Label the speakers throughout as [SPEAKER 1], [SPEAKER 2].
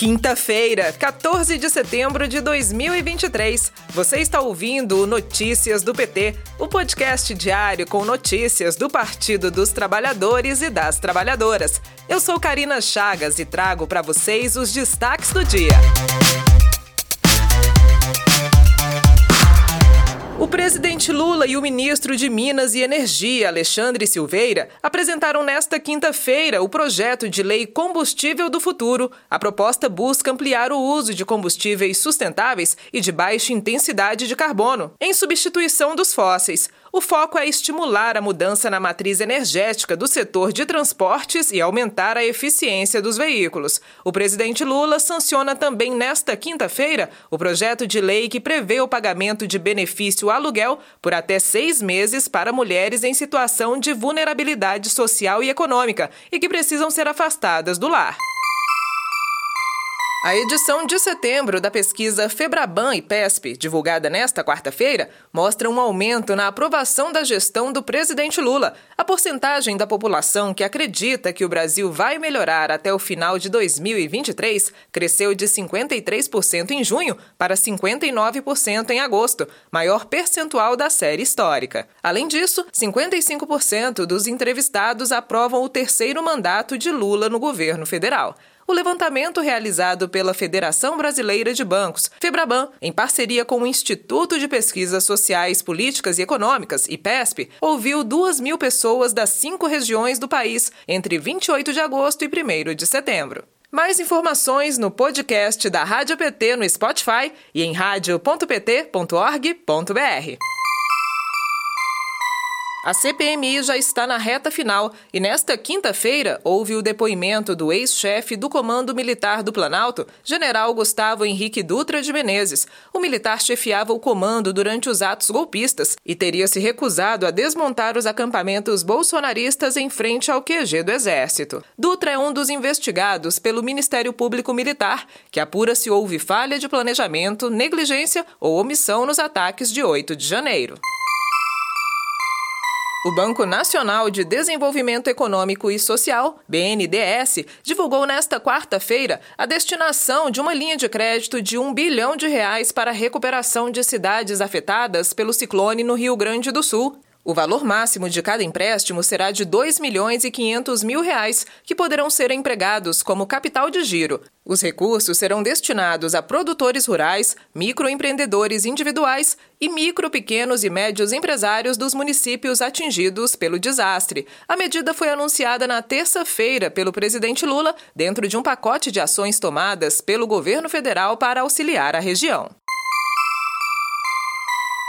[SPEAKER 1] Quinta-feira, 14 de setembro de 2023. Você está ouvindo o Notícias do PT, o podcast diário com notícias do Partido dos Trabalhadores e das Trabalhadoras. Eu sou Karina Chagas e trago para vocês os destaques do dia. O presidente Lula e o ministro de Minas e Energia, Alexandre Silveira, apresentaram nesta quinta-feira o projeto de lei Combustível do Futuro. A proposta busca ampliar o uso de combustíveis sustentáveis e de baixa intensidade de carbono, em substituição dos fósseis. O foco é estimular a mudança na matriz energética do setor de transportes e aumentar a eficiência dos veículos. O presidente Lula sanciona também nesta quinta-feira o projeto de lei que prevê o pagamento de benefício aluguel por até seis meses para mulheres em situação de vulnerabilidade social e econômica e que precisam ser afastadas do lar. A edição de setembro da pesquisa Febraban e PESP, divulgada nesta quarta-feira, mostra um aumento na aprovação da gestão do presidente Lula. A porcentagem da população que acredita que o Brasil vai melhorar até o final de 2023 cresceu de 53% em junho para 59% em agosto, maior percentual da série histórica. Além disso, 55% dos entrevistados aprovam o terceiro mandato de Lula no governo federal o levantamento realizado pela Federação Brasileira de Bancos, Febraban, em parceria com o Instituto de Pesquisas Sociais, Políticas e Econômicas, IPESP, ouviu 2 mil pessoas das cinco regiões do país entre 28 de agosto e 1 de setembro. Mais informações no podcast da Rádio PT no Spotify e em radio.pt.org.br. A CPMI já está na reta final e nesta quinta-feira houve o depoimento do ex-chefe do Comando Militar do Planalto, General Gustavo Henrique Dutra de Menezes. O militar chefiava o comando durante os atos golpistas e teria se recusado a desmontar os acampamentos bolsonaristas em frente ao QG do Exército. Dutra é um dos investigados pelo Ministério Público Militar, que apura se houve falha de planejamento, negligência ou omissão nos ataques de 8 de janeiro. O Banco Nacional de Desenvolvimento Econômico e Social, BNDES, divulgou nesta quarta-feira a destinação de uma linha de crédito de um bilhão de reais para a recuperação de cidades afetadas pelo ciclone no Rio Grande do Sul. O valor máximo de cada empréstimo será de 2 milhões e 500 mil reais, que poderão ser empregados como capital de giro. Os recursos serão destinados a produtores rurais, microempreendedores individuais e micro, pequenos e médios empresários dos municípios atingidos pelo desastre. A medida foi anunciada na terça-feira pelo presidente Lula, dentro de um pacote de ações tomadas pelo governo federal para auxiliar a região.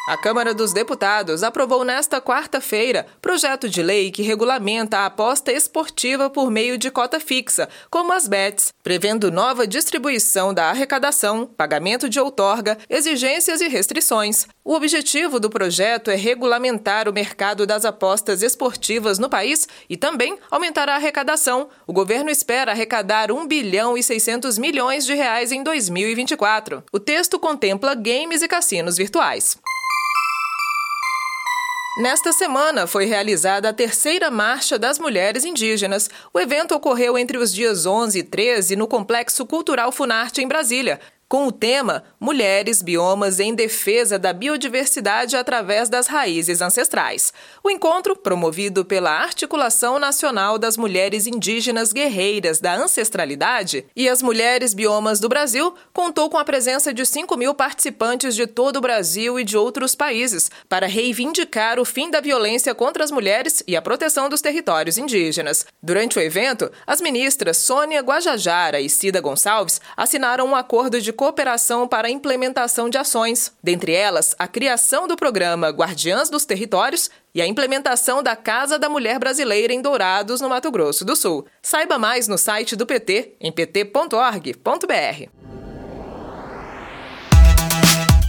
[SPEAKER 1] A Câmara dos Deputados aprovou nesta quarta-feira projeto de lei que regulamenta a aposta esportiva por meio de cota fixa, como as bets, prevendo nova distribuição da arrecadação, pagamento de outorga, exigências e restrições. O objetivo do projeto é regulamentar o mercado das apostas esportivas no país e também aumentar a arrecadação. O governo espera arrecadar 1 bilhão e 600 milhões de reais em 2024. O texto contempla games e cassinos virtuais. Nesta semana foi realizada a terceira Marcha das Mulheres Indígenas. O evento ocorreu entre os dias 11 e 13 no Complexo Cultural Funarte, em Brasília com o tema Mulheres, Biomas em Defesa da Biodiversidade através das Raízes Ancestrais. O encontro, promovido pela Articulação Nacional das Mulheres Indígenas Guerreiras da Ancestralidade e as Mulheres Biomas do Brasil, contou com a presença de 5 mil participantes de todo o Brasil e de outros países para reivindicar o fim da violência contra as mulheres e a proteção dos territórios indígenas. Durante o evento, as ministras Sônia Guajajara e Cida Gonçalves assinaram um acordo de cooperação para a implementação de ações, dentre elas a criação do programa Guardiãs dos Territórios e a implementação da Casa da Mulher Brasileira em Dourados, no Mato Grosso do Sul. Saiba mais no site do PT, em pt.org.br.